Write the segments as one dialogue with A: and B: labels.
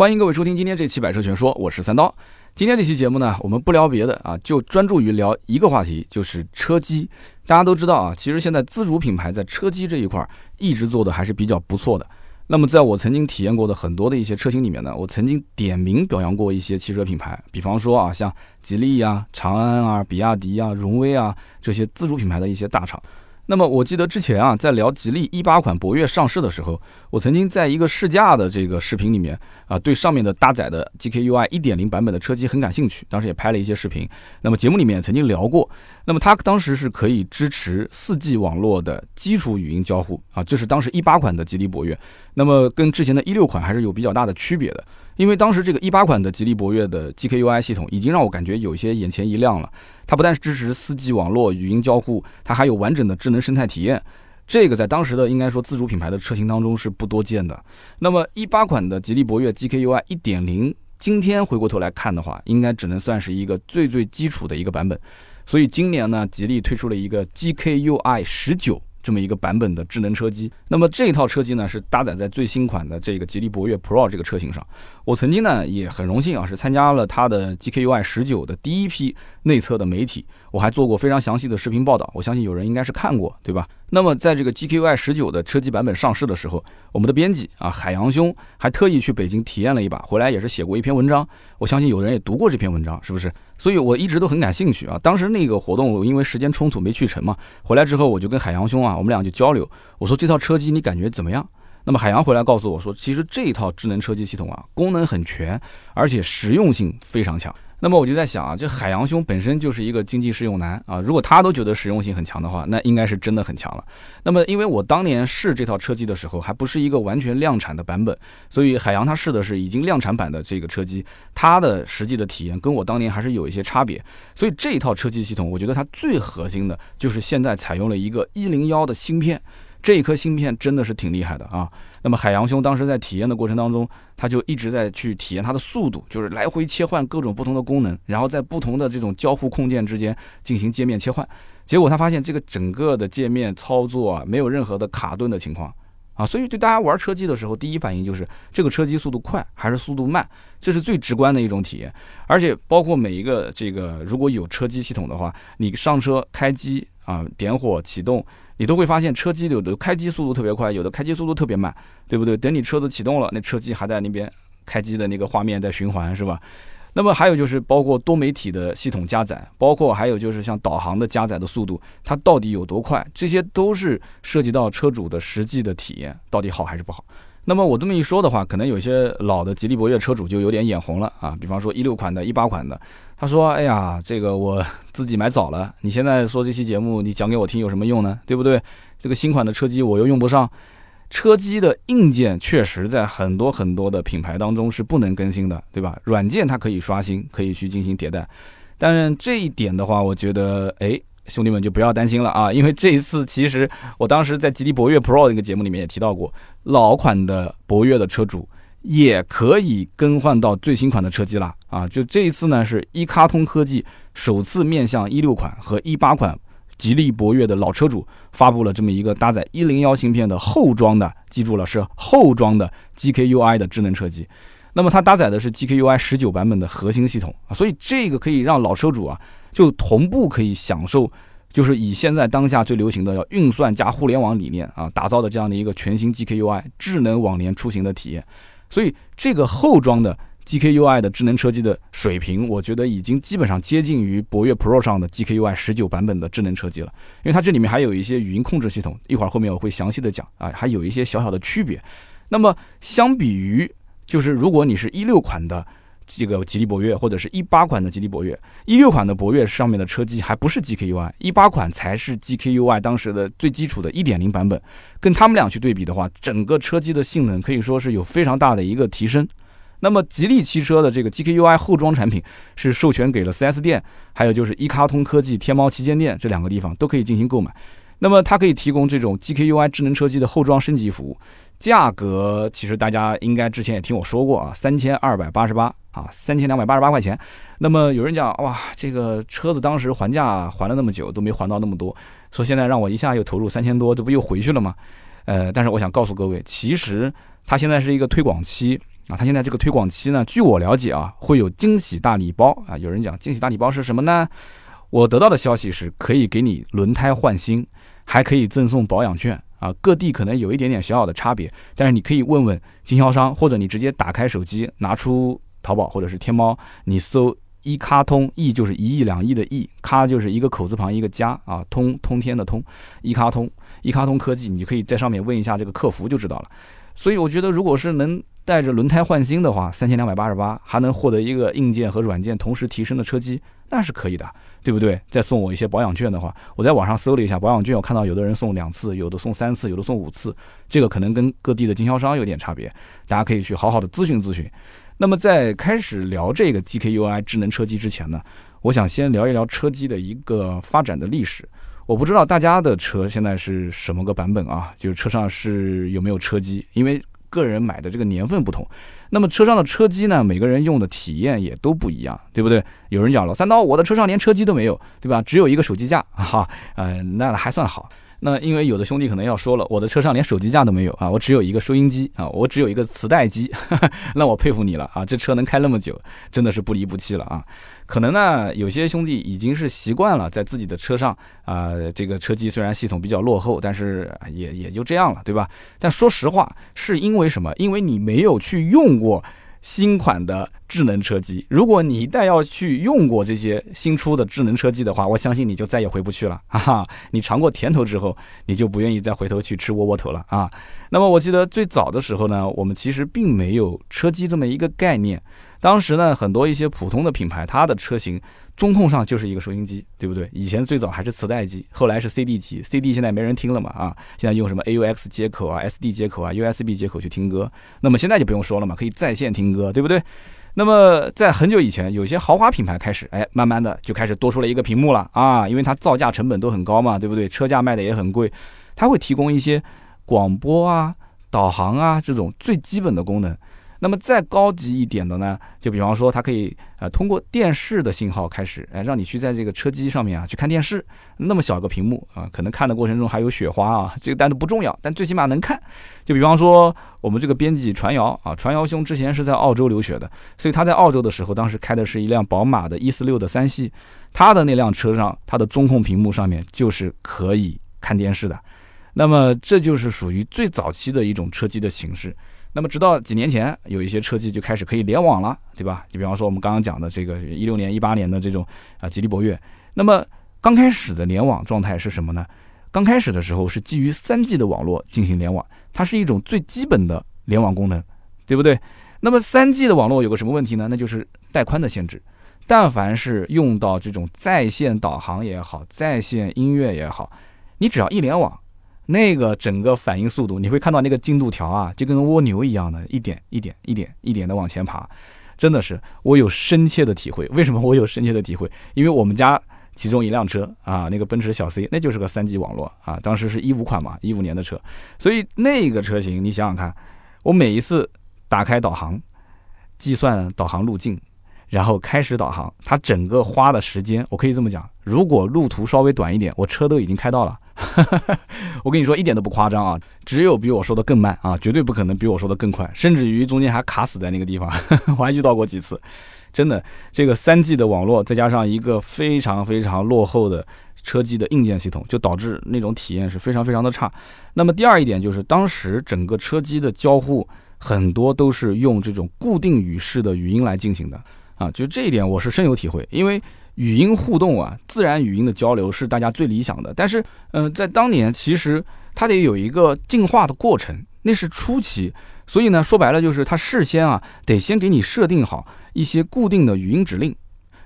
A: 欢迎各位收听今天这期《百车全说》，我是三刀。今天这期节目呢，我们不聊别的啊，就专注于聊一个话题，就是车机。大家都知道啊，其实现在自主品牌在车机这一块一直做的还是比较不错的。那么在我曾经体验过的很多的一些车型里面呢，我曾经点名表扬过一些汽车品牌，比方说啊，像吉利啊、长安啊、比亚迪啊、荣威啊这些自主品牌的一些大厂。那么我记得之前啊，在聊吉利一八款博越上市的时候，我曾经在一个试驾的这个视频里面啊，对上面的搭载的 GKUI 一点零版本的车机很感兴趣，当时也拍了一些视频。那么节目里面曾经聊过，那么它当时是可以支持四 G 网络的基础语音交互啊，这是当时一八款的吉利博越。那么跟之前的一六款还是有比较大的区别的。因为当时这个一八款的吉利博越的 GKUI 系统已经让我感觉有些眼前一亮了。它不但支持 4G 网络语音交互，它还有完整的智能生态体验。这个在当时的应该说自主品牌的车型当中是不多见的。那么一八款的吉利博越 GKUI 1.0，今天回过头来看的话，应该只能算是一个最最基础的一个版本。所以今年呢，吉利推出了一个 GKUI 19。这么一个版本的智能车机，那么这一套车机呢是搭载在最新款的这个吉利博越 Pro 这个车型上。我曾经呢也很荣幸啊，是参加了它的 GKUI 十九的第一批内测的媒体，我还做过非常详细的视频报道。我相信有人应该是看过，对吧？那么在这个 GKUI 十九的车机版本上市的时候，我们的编辑啊海洋兄还特意去北京体验了一把，回来也是写过一篇文章。我相信有人也读过这篇文章，是不是？所以我一直都很感兴趣啊。当时那个活动，我因为时间冲突没去成嘛。回来之后，我就跟海洋兄啊，我们俩就交流。我说这套车机你感觉怎么样？那么海洋回来告诉我说，其实这一套智能车机系统啊，功能很全，而且实用性非常强。那么我就在想啊，这海洋兄本身就是一个经济适用男啊，如果他都觉得实用性很强的话，那应该是真的很强了。那么因为我当年试这套车机的时候，还不是一个完全量产的版本，所以海洋他试的是已经量产版的这个车机，它的实际的体验跟我当年还是有一些差别。所以这一套车机系统，我觉得它最核心的就是现在采用了一个一零幺的芯片。这一颗芯片真的是挺厉害的啊！那么海洋兄当时在体验的过程当中，他就一直在去体验它的速度，就是来回切换各种不同的功能，然后在不同的这种交互控件之间进行界面切换。结果他发现这个整个的界面操作啊，没有任何的卡顿的情况啊，所以对大家玩车机的时候，第一反应就是这个车机速度快还是速度慢，这是最直观的一种体验。而且包括每一个这个如果有车机系统的话，你上车开机啊，点火启动。你都会发现车机有的开机速度特别快，有的开机速度特别慢，对不对？等你车子启动了，那车机还在那边开机的那个画面在循环，是吧？那么还有就是包括多媒体的系统加载，包括还有就是像导航的加载的速度，它到底有多快？这些都是涉及到车主的实际的体验，到底好还是不好？那么我这么一说的话，可能有些老的吉利博越车主就有点眼红了啊，比方说一六款的、一八款的。他说：“哎呀，这个我 自己买早了，你现在说这期节目，你讲给我听有什么用呢？对不对？这个新款的车机我又用不上，车机的硬件确实在很多很多的品牌当中是不能更新的，对吧？软件它可以刷新，可以去进行迭代，但是这一点的话，我觉得，哎，兄弟们就不要担心了啊，因为这一次其实我当时在吉利博越 Pro 那个节目里面也提到过，老款的博越的车主。”也可以更换到最新款的车机了啊！就这一次呢，是一卡通科技首次面向一六款和一八款吉利博越的老车主发布了这么一个搭载一零幺芯片的后装的，记住了是后装的 GKUI 的智能车机。那么它搭载的是 GKUI 十九版本的核心系统啊，所以这个可以让老车主啊就同步可以享受，就是以现在当下最流行的要运算加互联网理念啊打造的这样的一个全新 GKUI 智能网联出行的体验。所以这个后装的 GKUI 的智能车机的水平，我觉得已经基本上接近于博越 Pro 上的 GKUI 十九版本的智能车机了。因为它这里面还有一些语音控制系统，一会儿后面我会详细的讲啊，还有一些小小的区别。那么相比于，就是如果你是一六款的。这个吉利博越或者是一八款的吉利博越，一六款的博越上面的车机还不是 GKUI，一八款才是 GKUI 当时的最基础的一点零版本，跟他们俩去对比的话，整个车机的性能可以说是有非常大的一个提升。那么吉利汽车的这个 GKUI 后装产品是授权给了 4S 店，还有就是一卡通科技天猫旗舰店这两个地方都可以进行购买。那么它可以提供这种 GKUI 智能车机的后装升级服务。价格其实大家应该之前也听我说过啊，三千二百八十八啊，三千两百八十八块钱。那么有人讲哇，这个车子当时还价还了那么久都没还到那么多，说现在让我一下又投入三千多，这不又回去了吗？呃，但是我想告诉各位，其实它现在是一个推广期啊，它现在这个推广期呢，据我了解啊，会有惊喜大礼包啊。有人讲惊喜大礼包是什么呢？我得到的消息是可以给你轮胎换新，还可以赠送保养券啊。各地可能有一点点小小的差别，但是你可以问问经销商，或者你直接打开手机，拿出淘宝或者是天猫，你搜一卡通，亿就是一亿两亿的亿，卡就是一个口字旁一个加啊，通通天的通，一卡通，一卡通科技，你可以在上面问一下这个客服就知道了。所以我觉得，如果是能带着轮胎换新的话，三千两百八十八还能获得一个硬件和软件同时提升的车机，那是可以的，对不对？再送我一些保养券的话，我在网上搜了一下保养券，我看到有的人送两次，有的送三次，有的送五次，这个可能跟各地的经销商有点差别，大家可以去好好的咨询咨询。那么在开始聊这个 GKUI 智能车机之前呢，我想先聊一聊车机的一个发展的历史。我不知道大家的车现在是什么个版本啊？就是车上是有没有车机？因为个人买的这个年份不同，那么车上的车机呢，每个人用的体验也都不一样，对不对？有人讲了，三刀，我的车上连车机都没有，对吧？只有一个手机架，哈，呃，那还算好。那因为有的兄弟可能要说了，我的车上连手机架都没有啊，我只有一个收音机啊，我只有一个磁带机，那我佩服你了啊，这车能开那么久，真的是不离不弃了啊。可能呢，有些兄弟已经是习惯了在自己的车上啊，这个车机虽然系统比较落后，但是也也就这样了，对吧？但说实话，是因为什么？因为你没有去用过新款的智能车机。如果你一旦要去用过这些新出的智能车机的话，我相信你就再也回不去了，哈哈。你尝过甜头之后，你就不愿意再回头去吃窝窝头了啊。那么我记得最早的时候呢，我们其实并没有车机这么一个概念。当时呢，很多一些普通的品牌，它的车型中控上就是一个收音机，对不对？以前最早还是磁带机，后来是 CD 机，CD 现在没人听了嘛啊，现在用什么 AUX 接口啊、SD 接口啊、USB 接口去听歌，那么现在就不用说了嘛，可以在线听歌，对不对？那么在很久以前，有些豪华品牌开始，哎，慢慢的就开始多出了一个屏幕了啊，因为它造价成本都很高嘛，对不对？车价卖的也很贵，它会提供一些广播啊、导航啊这种最基本的功能。那么再高级一点的呢，就比方说它可以呃通过电视的信号开始，哎让你去在这个车机上面啊去看电视，那么小个屏幕啊，可能看的过程中还有雪花啊，这个单都不重要，但最起码能看。就比方说我们这个编辑传谣啊，传谣兄之前是在澳洲留学的，所以他在澳洲的时候，当时开的是一辆宝马的一四六的三系，他的那辆车上，它的中控屏幕上面就是可以看电视的。那么这就是属于最早期的一种车机的形式。那么，直到几年前，有一些车机就开始可以联网了，对吧？就比方说我们刚刚讲的这个一六年、一八年的这种啊吉利博越。那么刚开始的联网状态是什么呢？刚开始的时候是基于三 G 的网络进行联网，它是一种最基本的联网功能，对不对？那么三 G 的网络有个什么问题呢？那就是带宽的限制。但凡是用到这种在线导航也好，在线音乐也好，你只要一联网。那个整个反应速度，你会看到那个进度条啊，就跟蜗牛一样的，一点一点一点一点的往前爬，真的是我有深切的体会。为什么我有深切的体会？因为我们家其中一辆车啊，那个奔驰小 C，那就是个三 G 网络啊，当时是一五款嘛，一五年的车，所以那个车型，你想想看，我每一次打开导航，计算导航路径。然后开始导航，它整个花的时间，我可以这么讲，如果路途稍微短一点，我车都已经开到了。我跟你说一点都不夸张啊，只有比我说的更慢啊，绝对不可能比我说的更快，甚至于中间还卡死在那个地方，我还遇到过几次。真的，这个三 G 的网络再加上一个非常非常落后的车机的硬件系统，就导致那种体验是非常非常的差。那么第二一点就是，当时整个车机的交互很多都是用这种固定语式的语音来进行的。啊，就这一点我是深有体会，因为语音互动啊，自然语音的交流是大家最理想的。但是，嗯，在当年其实它得有一个进化的过程，那是初期，所以呢，说白了就是它事先啊得先给你设定好一些固定的语音指令，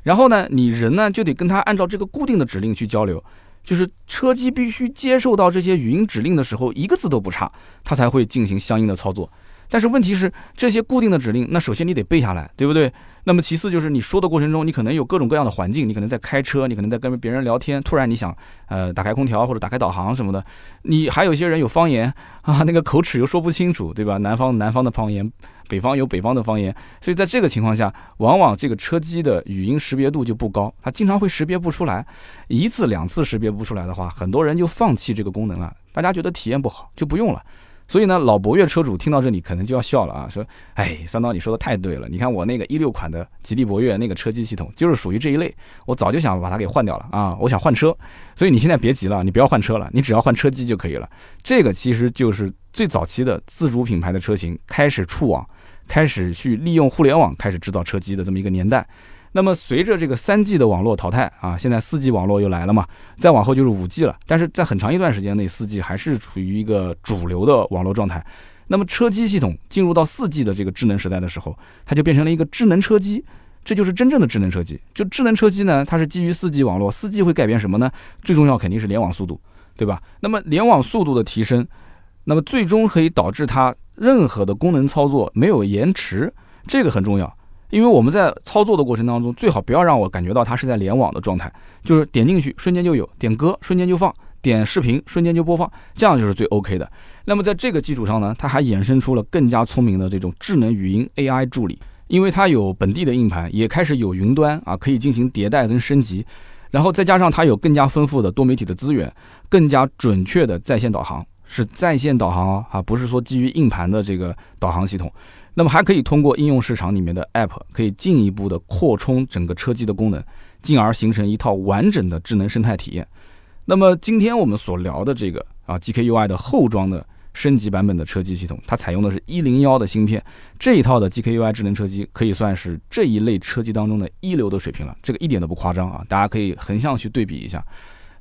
A: 然后呢，你人呢就得跟它按照这个固定的指令去交流，就是车机必须接受到这些语音指令的时候，一个字都不差，它才会进行相应的操作。但是问题是，这些固定的指令，那首先你得背下来，对不对？那么其次就是你说的过程中，你可能有各种各样的环境，你可能在开车，你可能在跟别人聊天，突然你想，呃，打开空调或者打开导航什么的，你还有一些人有方言啊，那个口齿又说不清楚，对吧？南方南方的方言，北方有北方的方言，所以在这个情况下，往往这个车机的语音识别度就不高，它经常会识别不出来，一次两次识别不出来的话，很多人就放弃这个功能了，大家觉得体验不好就不用了。所以呢，老博越车主听到这里可能就要笑了啊，说：“哎，三刀你说的太对了，你看我那个一六款的吉利博越那个车机系统就是属于这一类，我早就想把它给换掉了啊，我想换车。所以你现在别急了，你不要换车了，你只要换车机就可以了。这个其实就是最早期的自主品牌的车型开始触网，开始去利用互联网开始制造车机的这么一个年代。”那么随着这个三 G 的网络淘汰啊，现在四 G 网络又来了嘛，再往后就是五 G 了。但是在很长一段时间内，四 G 还是处于一个主流的网络状态。那么车机系统进入到四 G 的这个智能时代的时候，它就变成了一个智能车机，这就是真正的智能车机。就智能车机呢，它是基于四 G 网络，四 G 会改变什么呢？最重要肯定是联网速度，对吧？那么联网速度的提升，那么最终可以导致它任何的功能操作没有延迟，这个很重要。因为我们在操作的过程当中，最好不要让我感觉到它是在联网的状态，就是点进去瞬间就有，点歌瞬间就放，点视频瞬间就播放，这样就是最 OK 的。那么在这个基础上呢，它还衍生出了更加聪明的这种智能语音 AI 助理，因为它有本地的硬盘，也开始有云端啊，可以进行迭代跟升级，然后再加上它有更加丰富的多媒体的资源，更加准确的在线导航，是在线导航啊，不是说基于硬盘的这个导航系统。那么还可以通过应用市场里面的 App，可以进一步的扩充整个车机的功能，进而形成一套完整的智能生态体验。那么今天我们所聊的这个啊 GKUI 的后装的升级版本的车机系统，它采用的是一零幺的芯片，这一套的 GKUI 智能车机可以算是这一类车机当中的一流的水平了，这个一点都不夸张啊，大家可以横向去对比一下。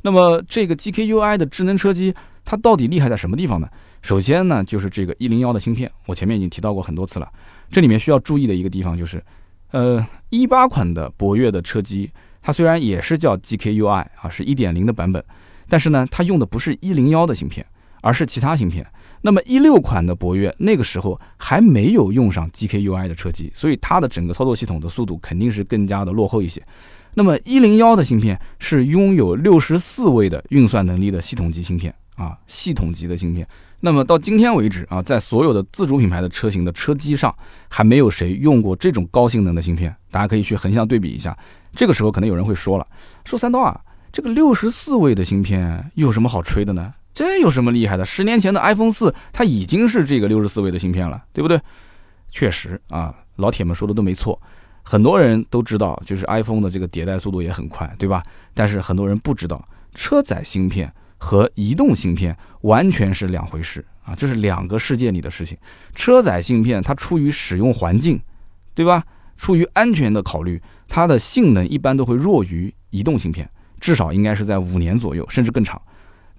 A: 那么这个 GKUI 的智能车机，它到底厉害在什么地方呢？首先呢，就是这个一零幺的芯片，我前面已经提到过很多次了。这里面需要注意的一个地方就是，呃，一八款的博越的车机，它虽然也是叫 GKUI 啊，是一点零的版本，但是呢，它用的不是一零幺的芯片，而是其他芯片。那么一六款的博越那个时候还没有用上 GKUI 的车机，所以它的整个操作系统的速度肯定是更加的落后一些。那么一零幺的芯片是拥有六十四位的运算能力的系统级芯片啊，系统级的芯片。那么到今天为止啊，在所有的自主品牌的车型的车机上，还没有谁用过这种高性能的芯片。大家可以去横向对比一下。这个时候可能有人会说了，说三刀啊，这个六十四位的芯片有什么好吹的呢？这有什么厉害的？十年前的 iPhone 四它已经是这个六十四位的芯片了，对不对？确实啊，老铁们说的都没错。很多人都知道，就是 iPhone 的这个迭代速度也很快，对吧？但是很多人不知道，车载芯片。和移动芯片完全是两回事啊，这是两个世界里的事情。车载芯片它出于使用环境，对吧？出于安全的考虑，它的性能一般都会弱于移动芯片，至少应该是在五年左右，甚至更长。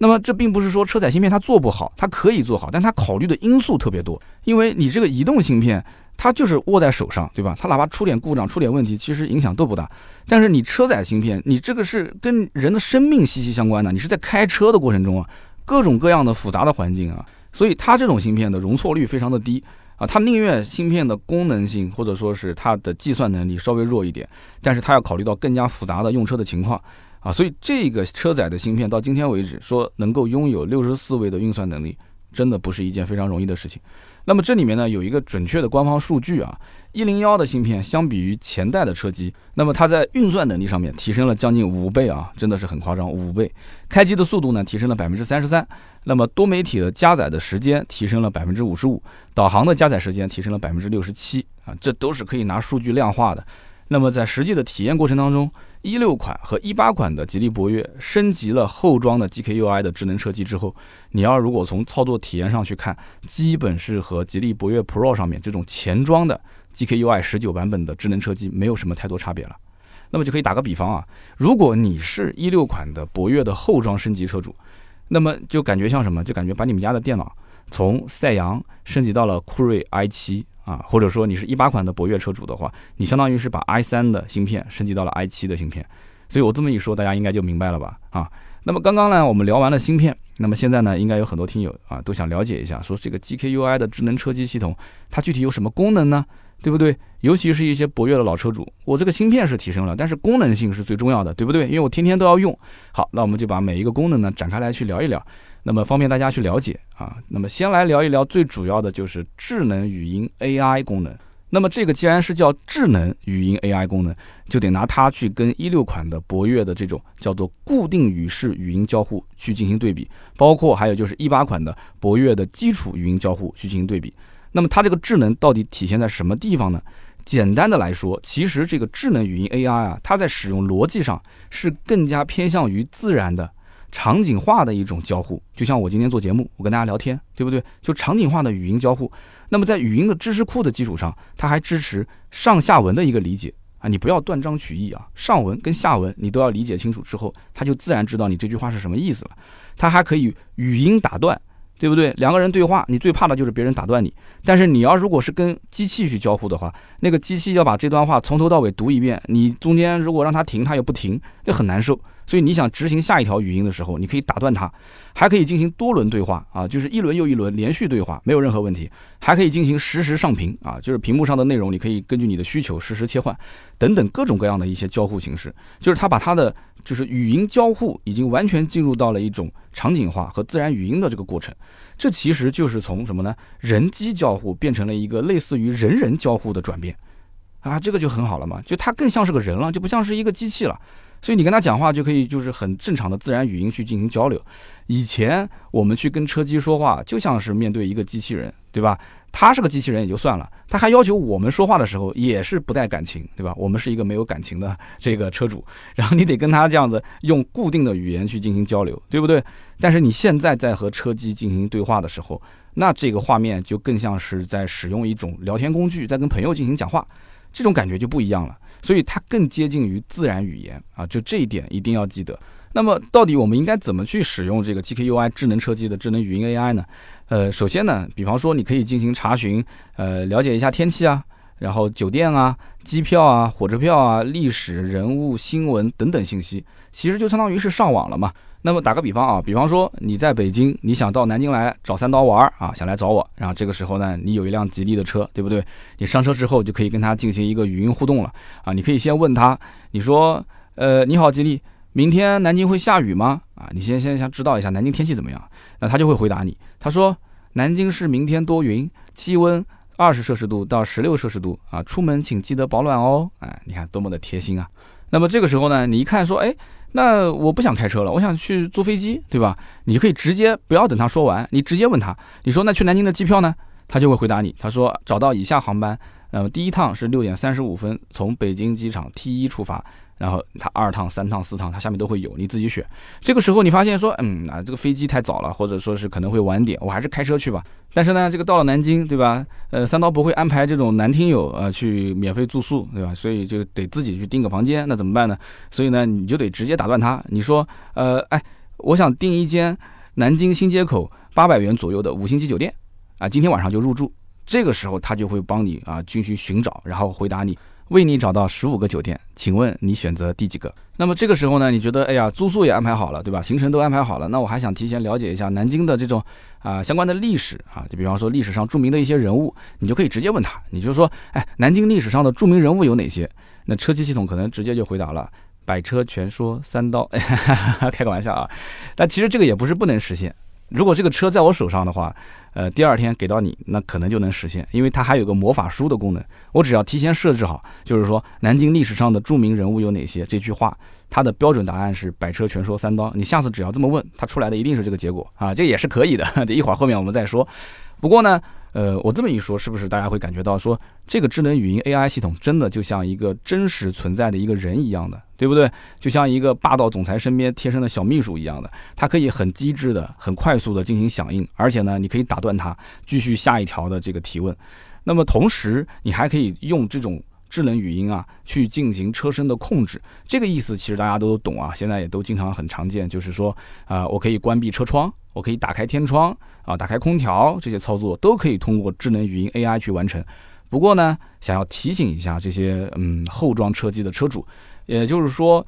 A: 那么这并不是说车载芯片它做不好，它可以做好，但它考虑的因素特别多，因为你这个移动芯片。它就是握在手上，对吧？它哪怕出点故障、出点问题，其实影响都不大。但是你车载芯片，你这个是跟人的生命息息相关的。你是在开车的过程中啊，各种各样的复杂的环境啊，所以它这种芯片的容错率非常的低啊。它宁愿芯片的功能性或者说是它的计算能力稍微弱一点，但是它要考虑到更加复杂的用车的情况啊。所以这个车载的芯片到今天为止说能够拥有六十四位的运算能力，真的不是一件非常容易的事情。那么这里面呢有一个准确的官方数据啊，一零幺的芯片相比于前代的车机，那么它在运算能力上面提升了将近五倍啊，真的是很夸张，五倍。开机的速度呢提升了百分之三十三，那么多媒体的加载的时间提升了百分之五十五，导航的加载时间提升了百分之六十七啊，这都是可以拿数据量化的。那么在实际的体验过程当中，一六款和一八款的吉利博越升级了后装的 GKUI 的智能车机之后，你要如果从操作体验上去看，基本是和吉利博越 Pro 上面这种前装的 GKUI 十九版本的智能车机没有什么太多差别了。那么就可以打个比方啊，如果你是一六款的博越的后装升级车主，那么就感觉像什么？就感觉把你们家的电脑从赛扬升级到了酷睿 i 七。啊，或者说你是一八款的博越车主的话，你相当于是把 i 三的芯片升级到了 i 七的芯片，所以我这么一说，大家应该就明白了吧？啊，那么刚刚呢，我们聊完了芯片，那么现在呢，应该有很多听友啊都想了解一下，说这个 GKUI 的智能车机系统，它具体有什么功能呢？对不对？尤其是一些博越的老车主，我这个芯片是提升了，但是功能性是最重要的，对不对？因为我天天都要用。好，那我们就把每一个功能呢展开来去聊一聊。那么方便大家去了解啊。那么先来聊一聊最主要的就是智能语音 AI 功能。那么这个既然是叫智能语音 AI 功能，就得拿它去跟一六款的博越的这种叫做固定语式语音交互去进行对比，包括还有就是一八款的博越的基础语音交互去进行对比。那么它这个智能到底体现在什么地方呢？简单的来说，其实这个智能语音 AI 啊，它在使用逻辑上是更加偏向于自然的。场景化的一种交互，就像我今天做节目，我跟大家聊天，对不对？就场景化的语音交互。那么在语音的知识库的基础上，它还支持上下文的一个理解啊，你不要断章取义啊，上文跟下文你都要理解清楚之后，它就自然知道你这句话是什么意思了。它还可以语音打断。对不对？两个人对话，你最怕的就是别人打断你。但是你要如果是跟机器去交互的话，那个机器要把这段话从头到尾读一遍，你中间如果让它停，它又不停，就很难受。所以你想执行下一条语音的时候，你可以打断它，还可以进行多轮对话啊，就是一轮又一轮连续对话，没有任何问题。还可以进行实时上屏啊，就是屏幕上的内容，你可以根据你的需求实时切换，等等各种各样的一些交互形式，就是它把它的。就是语音交互已经完全进入到了一种场景化和自然语音的这个过程，这其实就是从什么呢？人机交互变成了一个类似于人人交互的转变，啊，这个就很好了嘛，就它更像是个人了，就不像是一个机器了。所以你跟他讲话就可以，就是很正常的自然语音去进行交流。以前我们去跟车机说话，就像是面对一个机器人，对吧？他是个机器人也就算了，他还要求我们说话的时候也是不带感情，对吧？我们是一个没有感情的这个车主，然后你得跟他这样子用固定的语言去进行交流，对不对？但是你现在在和车机进行对话的时候，那这个画面就更像是在使用一种聊天工具，在跟朋友进行讲话，这种感觉就不一样了。所以它更接近于自然语言啊，就这一点一定要记得。那么到底我们应该怎么去使用这个 GKUI 智能车机的智能语音 AI 呢？呃，首先呢，比方说你可以进行查询，呃，了解一下天气啊，然后酒店啊、机票啊、火车票啊、历史人物、新闻等等信息，其实就相当于是上网了嘛。那么打个比方啊，比方说你在北京，你想到南京来找三刀玩儿啊，想来找我，然后这个时候呢，你有一辆吉利的车，对不对？你上车之后就可以跟他进行一个语音互动了啊。你可以先问他，你说，呃，你好，吉利，明天南京会下雨吗？啊，你先先想知道一下南京天气怎么样，那他就会回答你，他说南京市明天多云，气温二十摄氏度到十六摄氏度啊，出门请记得保暖哦。哎，你看多么的贴心啊。那么这个时候呢，你一看说，哎。那我不想开车了，我想去坐飞机，对吧？你就可以直接不要等他说完，你直接问他，你说那去南京的机票呢？他就会回答你，他说找到以下航班，呃，第一趟是六点三十五分从北京机场 T 一出发。然后它二趟、三趟、四趟，它下面都会有，你自己选。这个时候你发现说，嗯，啊，这个飞机太早了，或者说是可能会晚点，我还是开车去吧。但是呢，这个到了南京，对吧？呃，三刀不会安排这种男听友呃去免费住宿，对吧？所以就得自己去订个房间，那怎么办呢？所以呢，你就得直接打断他，你说，呃，哎，我想订一间南京新街口八百元左右的五星级酒店，啊，今天晚上就入住。这个时候他就会帮你啊进行寻找，然后回答你。为你找到十五个酒店，请问你选择第几个？那么这个时候呢，你觉得哎呀，住宿也安排好了，对吧？行程都安排好了，那我还想提前了解一下南京的这种啊相关的历史啊，就比方说历史上著名的一些人物，你就可以直接问他，你就说，哎，南京历史上的著名人物有哪些？那车机系统可能直接就回答了，百车全说三刀，开个玩笑啊，但其实这个也不是不能实现。如果这个车在我手上的话，呃，第二天给到你，那可能就能实现，因为它还有个魔法书的功能。我只要提前设置好，就是说南京历史上的著名人物有哪些，这句话它的标准答案是百车全说三刀。你下次只要这么问，它出来的一定是这个结果啊，这也是可以的。这 一会儿后面我们再说。不过呢。呃，我这么一说，是不是大家会感觉到说，这个智能语音 AI 系统真的就像一个真实存在的一个人一样的，对不对？就像一个霸道总裁身边贴身的小秘书一样的，它可以很机智的、很快速的进行响应，而且呢，你可以打断它，继续下一条的这个提问。那么同时，你还可以用这种智能语音啊，去进行车身的控制。这个意思其实大家都懂啊，现在也都经常很常见，就是说啊，我可以关闭车窗。我可以打开天窗啊，打开空调，这些操作都可以通过智能语音 AI 去完成。不过呢，想要提醒一下这些嗯后装车机的车主，也就是说，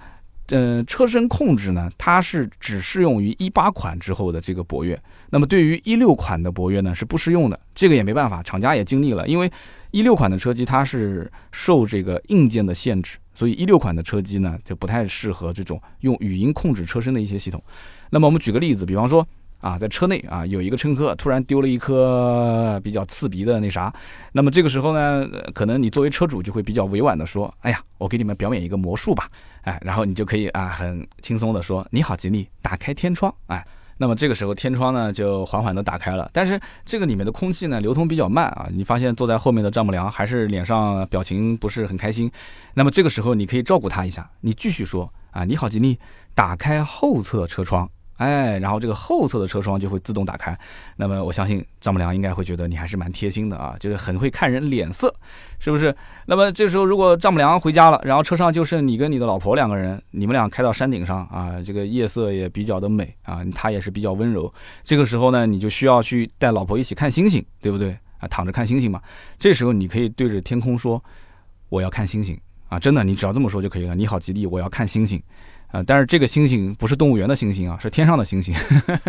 A: 嗯，车身控制呢，它是只适用于一八款之后的这个博越。那么对于一六款的博越呢，是不适用的。这个也没办法，厂家也经历了，因为一六款的车机它是受这个硬件的限制，所以一六款的车机呢就不太适合这种用语音控制车身的一些系统。那么我们举个例子，比方说。啊，在车内啊，有一个乘客突然丢了一颗比较刺鼻的那啥，那么这个时候呢，可能你作为车主就会比较委婉的说，哎呀，我给你们表演一个魔术吧，哎，然后你就可以啊，很轻松的说，你好，吉利，打开天窗，哎。那么这个时候天窗呢就缓缓的打开了，但是这个里面的空气呢流通比较慢啊。你发现坐在后面的丈母娘还是脸上表情不是很开心。那么这个时候你可以照顾她一下，你继续说啊，你好，吉利，打开后侧车窗。哎，然后这个后侧的车窗就会自动打开。那么我相信丈母娘应该会觉得你还是蛮贴心的啊，就是很会看人脸色，是不是？那么这时候如果丈母娘回家了，然后车上就剩你跟你的老婆两个人，你们俩开到山顶上啊，这个夜色也比较的美啊，她也是比较温柔。这个时候呢，你就需要去带老婆一起看星星，对不对？啊，躺着看星星嘛。这时候你可以对着天空说：“我要看星星啊！”真的，你只要这么说就可以了。你好，吉利，我要看星星。啊，但是这个星星不是动物园的星星啊，是天上的星星。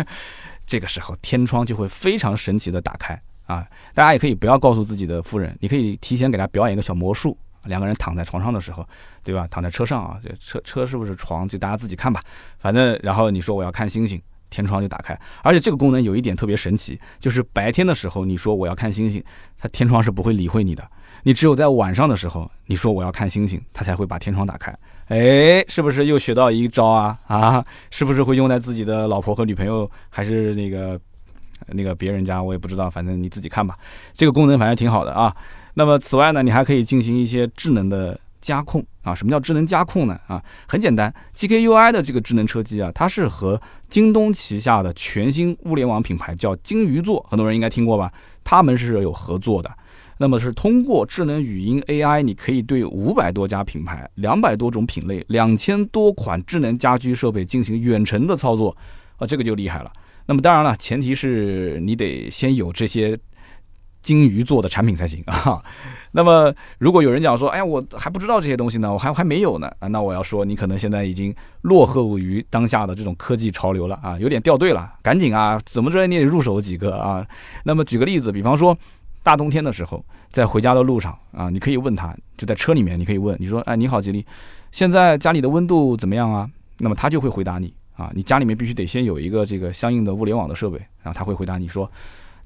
A: 这个时候天窗就会非常神奇的打开啊！大家也可以不要告诉自己的夫人，你可以提前给她表演一个小魔术。两个人躺在床上的时候，对吧？躺在车上啊，这车车是不是床？就大家自己看吧。反正然后你说我要看星星，天窗就打开。而且这个功能有一点特别神奇，就是白天的时候你说我要看星星，它天窗是不会理会你的。你只有在晚上的时候你说我要看星星，它才会把天窗打开。哎，是不是又学到一招啊？啊，是不是会用在自己的老婆和女朋友，还是那个那个别人家？我也不知道，反正你自己看吧。这个功能反正挺好的啊。那么此外呢，你还可以进行一些智能的加控啊。什么叫智能加控呢？啊，很简单，GKUI 的这个智能车机啊，它是和京东旗下的全新物联网品牌叫鲸鱼座，很多人应该听过吧？他们是有合作的。那么是通过智能语音 AI，你可以对五百多家品牌、两百多种品类、两千多款智能家居设备进行远程的操作，啊，这个就厉害了。那么当然了，前提是你得先有这些金鱼做的产品才行啊。那么如果有人讲说，哎呀，我还不知道这些东西呢，我还还没有呢啊，那我要说，你可能现在已经落后于当下的这种科技潮流了啊，有点掉队了，赶紧啊，怎么着你也入手几个啊。那么举个例子，比方说。大冬天的时候，在回家的路上啊，你可以问他，就在车里面，你可以问，你说，哎，你好，吉利，现在家里的温度怎么样啊？那么他就会回答你啊，你家里面必须得先有一个这个相应的物联网的设备，然后他会回答你说，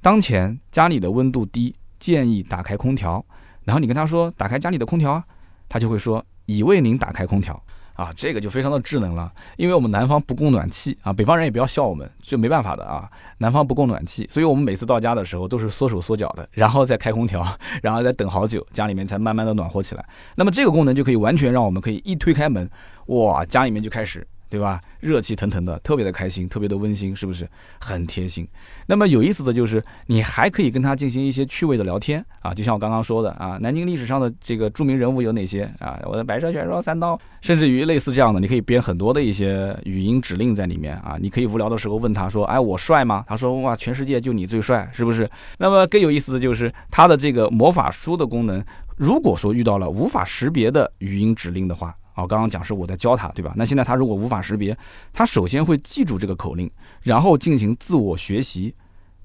A: 当前家里的温度低，建议打开空调。然后你跟他说，打开家里的空调啊，他就会说，已为您打开空调。啊，这个就非常的智能了，因为我们南方不供暖气啊，北方人也不要笑我们，就没办法的啊，南方不供暖气，所以我们每次到家的时候都是缩手缩脚的，然后再开空调，然后再等好久，家里面才慢慢的暖和起来。那么这个功能就可以完全让我们可以一推开门，哇，家里面就开始。对吧？热气腾腾的，特别的开心，特别的温馨，是不是很贴心？那么有意思的就是，你还可以跟他进行一些趣味的聊天啊，就像我刚刚说的啊，南京历史上的这个著名人物有哪些啊？我的白蛇传说三刀，甚至于类似这样的，你可以编很多的一些语音指令在里面啊。你可以无聊的时候问他说：“哎，我帅吗？”他说：“哇，全世界就你最帅，是不是？”那么更有意思的就是它的这个魔法书的功能，如果说遇到了无法识别的语音指令的话。哦，刚刚讲是我在教他，对吧？那现在他如果无法识别，他首先会记住这个口令，然后进行自我学习，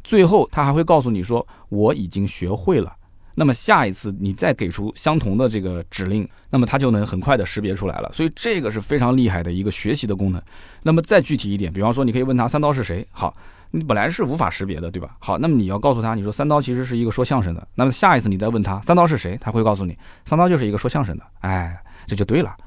A: 最后他还会告诉你说我已经学会了。那么下一次你再给出相同的这个指令，那么他就能很快的识别出来了。所以这个是非常厉害的一个学习的功能。那么再具体一点，比方说你可以问他三刀是谁？好，你本来是无法识别的，对吧？好，那么你要告诉他，你说三刀其实是一个说相声的。那么下一次你再问他三刀是谁，他会告诉你三刀就是一个说相声的。哎，这就对了。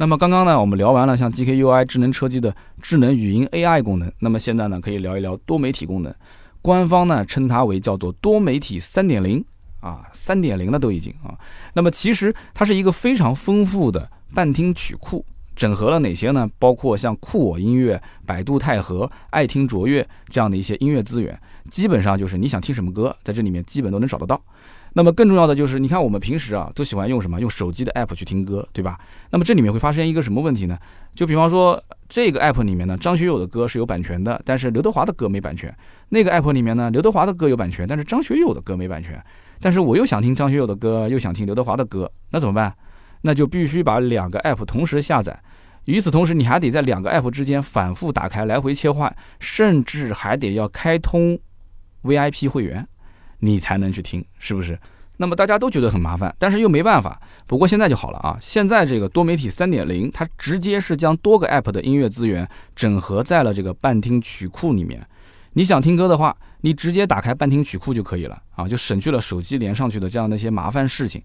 A: 那么刚刚呢，我们聊完了像 GKUI 智能车机的智能语音 AI 功能，那么现在呢，可以聊一聊多媒体功能。官方呢称它为叫做多媒体三点零啊，三点零的都已经啊。那么其实它是一个非常丰富的伴听曲库，整合了哪些呢？包括像酷我音乐、百度太和、爱听卓越这样的一些音乐资源，基本上就是你想听什么歌，在这里面基本都能找得到。那么更重要的就是，你看我们平时啊都喜欢用什么？用手机的 app 去听歌，对吧？那么这里面会发生一个什么问题呢？就比方说这个 app 里面呢，张学友的歌是有版权的，但是刘德华的歌没版权。那个 app 里面呢，刘德华的歌有版权，但是张学友的歌没版权。但是我又想听张学友的歌，又想听刘德华的歌，那怎么办？那就必须把两个 app 同时下载。与此同时，你还得在两个 app 之间反复打开，来回切换，甚至还得要开通 VIP 会员。你才能去听，是不是？那么大家都觉得很麻烦，但是又没办法。不过现在就好了啊！现在这个多媒体三点零，它直接是将多个 App 的音乐资源整合在了这个伴听曲库里面。你想听歌的话，你直接打开伴听曲库就可以了啊，就省去了手机连上去的这样的一些麻烦事情。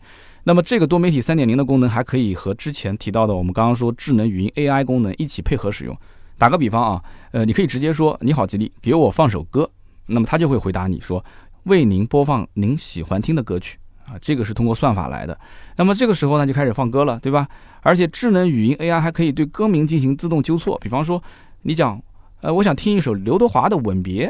A: 那么这个多媒体三点零的功能还可以和之前提到的我们刚刚说智能语音 AI 功能一起配合使用。打个比方啊，呃，你可以直接说你好吉利，给我放首歌，那么它就会回答你说为您播放您喜欢听的歌曲啊，这个是通过算法来的。那么这个时候呢就开始放歌了，对吧？而且智能语音 AI 还可以对歌名进行自动纠错，比方说你讲。呃，我想听一首刘德华的《吻别》，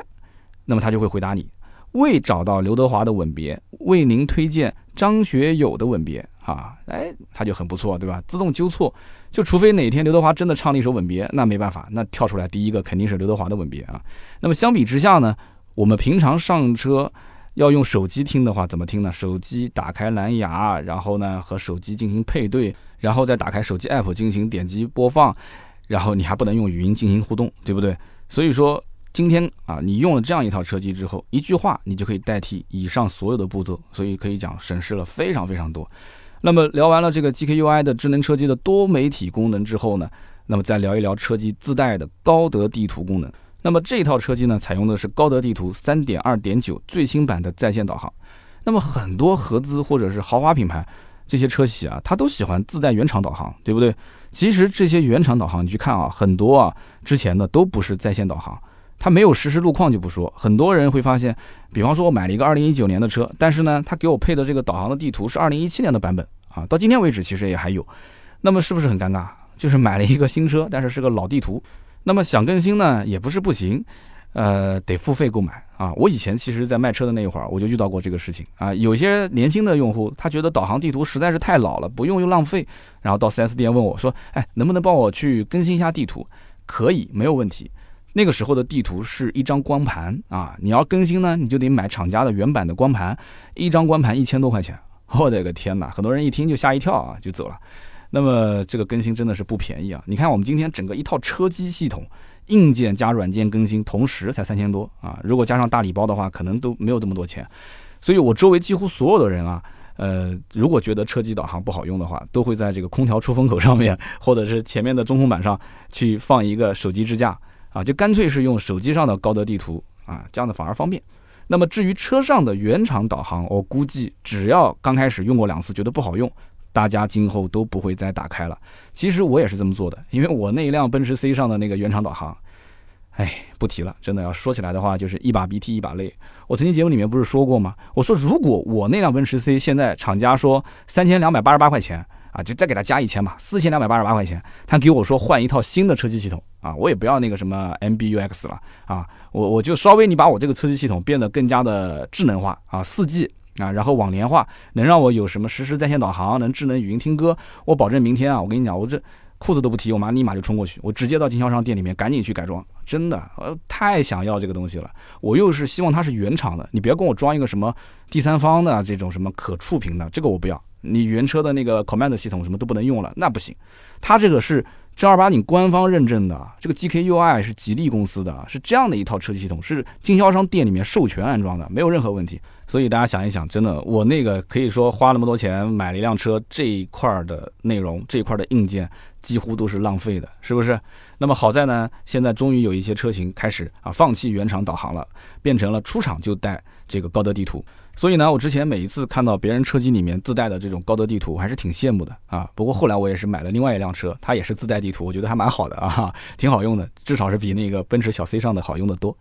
A: 那么他就会回答你：未找到刘德华的《吻别》，为您推荐张学友的《吻别》啊，哎，他就很不错，对吧？自动纠错，就除非哪天刘德华真的唱了一首《吻别》，那没办法，那跳出来第一个肯定是刘德华的《吻别》啊。那么相比之下呢，我们平常上车要用手机听的话，怎么听呢？手机打开蓝牙，然后呢和手机进行配对，然后再打开手机 app 进行点击播放。然后你还不能用语音进行互动，对不对？所以说今天啊，你用了这样一套车机之后，一句话你就可以代替以上所有的步骤，所以可以讲省事了非常非常多。那么聊完了这个 GKUI 的智能车机的多媒体功能之后呢，那么再聊一聊车机自带的高德地图功能。那么这套车机呢，采用的是高德地图三点二点九最新版的在线导航。那么很多合资或者是豪华品牌这些车企啊，它都喜欢自带原厂导航，对不对？其实这些原厂导航，你去看啊，很多啊，之前的都不是在线导航，它没有实时路况就不说。很多人会发现，比方说我买了一个二零一九年的车，但是呢，他给我配的这个导航的地图是二零一七年的版本啊，到今天为止其实也还有。那么是不是很尴尬？就是买了一个新车，但是是个老地图，那么想更新呢，也不是不行。呃，得付费购买啊！我以前其实，在卖车的那一会儿，我就遇到过这个事情啊。有些年轻的用户，他觉得导航地图实在是太老了，不用又浪费，然后到 4S 店问我说：“哎，能不能帮我去更新一下地图？”可以，没有问题。那个时候的地图是一张光盘啊，你要更新呢，你就得买厂家的原版的光盘，一张光盘一千多块钱。我的个天哪！很多人一听就吓一跳啊，就走了。那么这个更新真的是不便宜啊！你看我们今天整个一套车机系统。硬件加软件更新，同时才三千多啊！如果加上大礼包的话，可能都没有这么多钱。所以我周围几乎所有的人啊，呃，如果觉得车机导航不好用的话，都会在这个空调出风口上面，或者是前面的中控板上去放一个手机支架啊，就干脆是用手机上的高德地图啊，这样的反而方便。那么至于车上的原厂导航，我估计只要刚开始用过两次，觉得不好用。大家今后都不会再打开了。其实我也是这么做的，因为我那一辆奔驰 C 上的那个原厂导航，哎，不提了。真的要说起来的话，就是一把鼻涕一把泪。我曾经节目里面不是说过吗？我说如果我那辆奔驰 C 现在厂家说三千两百八十八块钱啊，就再给他加一千吧，四千两百八十八块钱，他给我说换一套新的车机系统啊，我也不要那个什么 MBUX 了啊，我我就稍微你把我这个车机系统变得更加的智能化啊，四 G。啊，然后网联化能让我有什么实时在线导航，能智能语音听歌，我保证明天啊，我跟你讲，我这裤子都不提，我妈立马就冲过去，我直接到经销商店里面赶紧去改装，真的，我太想要这个东西了，我又是希望它是原厂的，你别跟我装一个什么第三方的这种什么可触屏的，这个我不要，你原车的那个 command 系统什么都不能用了，那不行，它这个是。正儿八经官方认证的这个 GKUI 是吉利公司的，是这样的一套车机系统，是经销商店里面授权安装的，没有任何问题。所以大家想一想，真的，我那个可以说花那么多钱买了一辆车，这一块的内容，这一块的硬件几乎都是浪费的，是不是？那么好在呢，现在终于有一些车型开始啊放弃原厂导航了，变成了出厂就带这个高德地图。所以呢，我之前每一次看到别人车机里面自带的这种高德地图，我还是挺羡慕的啊。不过后来我也是买了另外一辆车，它也是自带地图，我觉得还蛮好的啊，挺好用的，至少是比那个奔驰小 C 上的好用的多。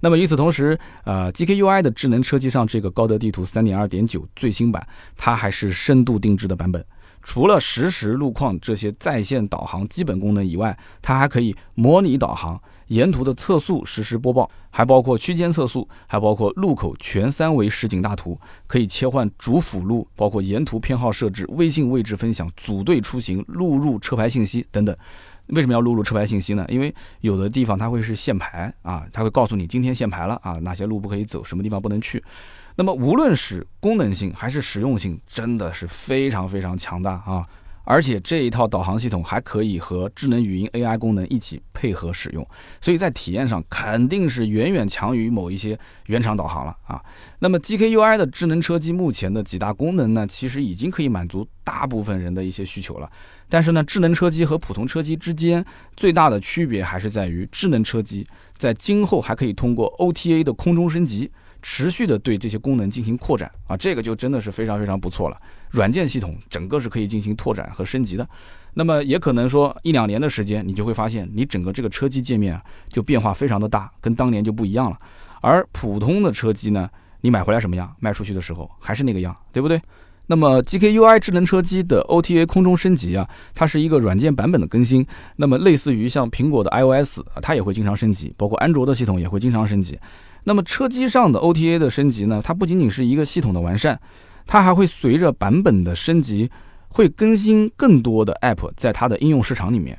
A: 那么与此同时，呃，GKUI 的智能车机上这个高德地图3.2.9最新版，它还是深度定制的版本。除了实时路况这些在线导航基本功能以外，它还可以模拟导航。沿途的测速实时播报，还包括区间测速，还包括路口全三维实景大图，可以切换主辅路，包括沿途偏好设置、微信位置分享、组队出行、录入车牌信息等等。为什么要录入车牌信息呢？因为有的地方它会是限牌啊，它会告诉你今天限牌了啊，哪些路不可以走，什么地方不能去。那么无论是功能性还是实用性，真的是非常非常强大啊！而且这一套导航系统还可以和智能语音 AI 功能一起配合使用，所以在体验上肯定是远远强于某一些原厂导航了啊。那么 GKUI 的智能车机目前的几大功能呢，其实已经可以满足大部分人的一些需求了。但是呢，智能车机和普通车机之间最大的区别还是在于，智能车机在今后还可以通过 OTA 的空中升级，持续的对这些功能进行扩展啊，这个就真的是非常非常不错了。软件系统整个是可以进行拓展和升级的。那么也可能说一两年的时间，你就会发现你整个这个车机界面啊，就变化非常的大，跟当年就不一样了。而普通的车机呢，你买回来什么样，卖出去的时候还是那个样，对不对？那么 GKUI 智能车机的 OTA 空中升级啊，它是一个软件版本的更新。那么类似于像苹果的 iOS 啊，它也会经常升级，包括安卓的系统也会经常升级。那么车机上的 OTA 的升级呢，它不仅仅是一个系统的完善，它还会随着版本的升级，会更新更多的 App 在它的应用市场里面。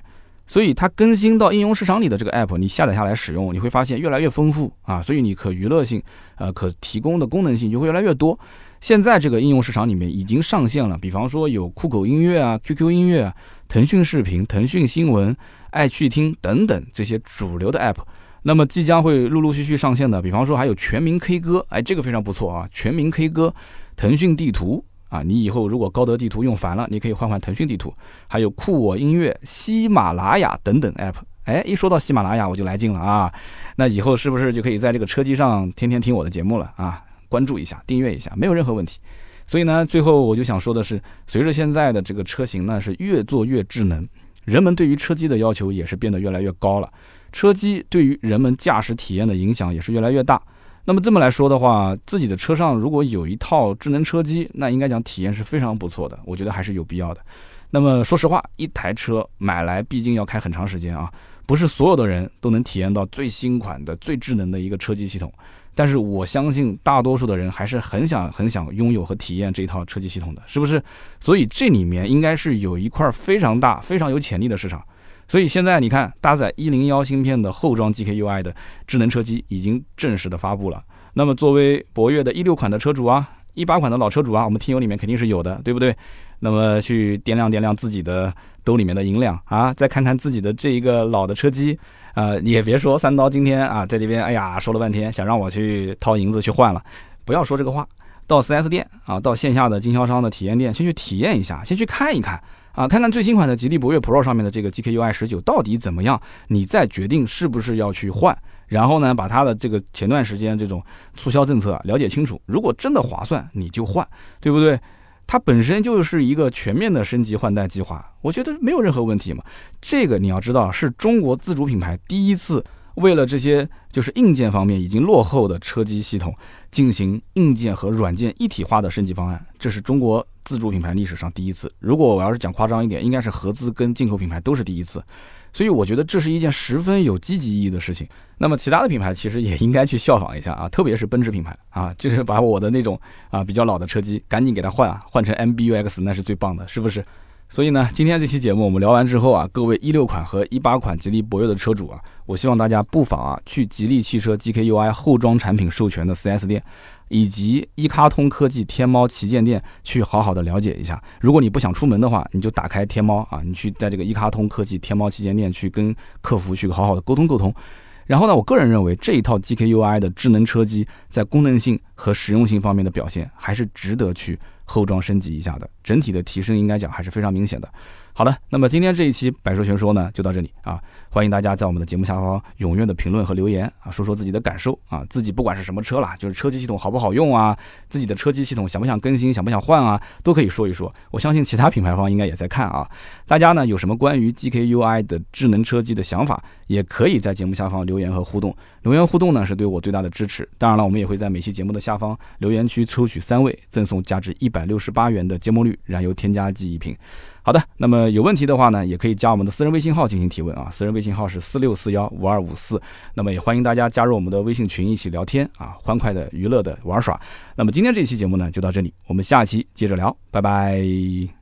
A: 所以它更新到应用市场里的这个 App，你下载下来使用，你会发现越来越丰富啊。所以你可娱乐性，呃，可提供的功能性就会越来越多。现在这个应用市场里面已经上线了，比方说有酷狗音乐啊、QQ 音乐啊、腾讯视频、腾讯新闻、爱趣听等等这些主流的 App。那么即将会陆陆续续上线的，比方说还有全民 K 歌，哎，这个非常不错啊！全民 K 歌、腾讯地图啊，你以后如果高德地图用烦了，你可以换换腾讯地图。还有酷我音乐、喜马拉雅等等 App。哎，一说到喜马拉雅我就来劲了啊！那以后是不是就可以在这个车机上天天听我的节目了啊？关注一下，订阅一下，没有任何问题。所以呢，最后我就想说的是，随着现在的这个车型呢是越做越智能，人们对于车机的要求也是变得越来越高了。车机对于人们驾驶体验的影响也是越来越大。那么这么来说的话，自己的车上如果有一套智能车机，那应该讲体验是非常不错的。我觉得还是有必要的。那么说实话，一台车买来毕竟要开很长时间啊，不是所有的人都能体验到最新款的、最智能的一个车机系统。但是我相信大多数的人还是很想很想拥有和体验这一套车机系统的，是不是？所以这里面应该是有一块非常大、非常有潜力的市场。所以现在你看，搭载一零幺芯片的后装 GKUI 的智能车机已经正式的发布了。那么作为博越的一六款的车主啊，一八款的老车主啊，我们听友里面肯定是有的，对不对？那么去掂量掂量自己的兜里面的银两啊，再看看自己的这一个老的车机。呃，也别说三刀今天啊，在这边，哎呀，说了半天，想让我去掏银子去换了，不要说这个话，到 4S 店啊，到线下的经销商的体验店，先去体验一下，先去看一看啊，看看最新款的吉利博越 Pro 上面的这个 GKUI 十九到底怎么样，你再决定是不是要去换，然后呢，把它的这个前段时间这种促销政策了解清楚，如果真的划算，你就换，对不对？它本身就是一个全面的升级换代计划，我觉得没有任何问题嘛。这个你要知道，是中国自主品牌第一次为了这些就是硬件方面已经落后的车机系统进行硬件和软件一体化的升级方案，这是中国自主品牌历史上第一次。如果我要是讲夸张一点，应该是合资跟进口品牌都是第一次。所以我觉得这是一件十分有积极意义的事情。那么其他的品牌其实也应该去效仿一下啊，特别是奔驰品牌啊，就是把我的那种啊比较老的车机赶紧给它换啊，换成 MBUX 那是最棒的，是不是？所以呢，今天这期节目我们聊完之后啊，各位一六款和一八款吉利博越的车主啊，我希望大家不妨啊去吉利汽车 GKUI 后装产品授权的 4S 店。以及一卡通科技天猫旗舰店去好好的了解一下。如果你不想出门的话，你就打开天猫啊，你去在这个一卡通科技天猫旗舰店去跟客服去好好的沟通沟通。然后呢，我个人认为这一套 GKUI 的智能车机在功能性和实用性方面的表现还是值得去后装升级一下的，整体的提升应该讲还是非常明显的。好的，那么今天这一期百说全说呢，就到这里啊！欢迎大家在我们的节目下方踊跃的评论和留言啊，说说自己的感受啊，自己不管是什么车啦，就是车机系统好不好用啊，自己的车机系统想不想更新，想不想换啊，都可以说一说。我相信其他品牌方应该也在看啊。大家呢有什么关于 GKUI 的智能车机的想法，也可以在节目下方留言和互动。留言互动呢是对我最大的支持。当然了，我们也会在每期节目的下方留言区抽取三位，赠送价值一百六十八元的节末绿燃油添加剂一瓶。好的，那么有问题的话呢，也可以加我们的私人微信号进行提问啊，私人微信号是四六四幺五二五四。那么也欢迎大家加入我们的微信群一起聊天啊，欢快的娱乐的玩耍。那么今天这期节目呢就到这里，我们下期接着聊，拜拜。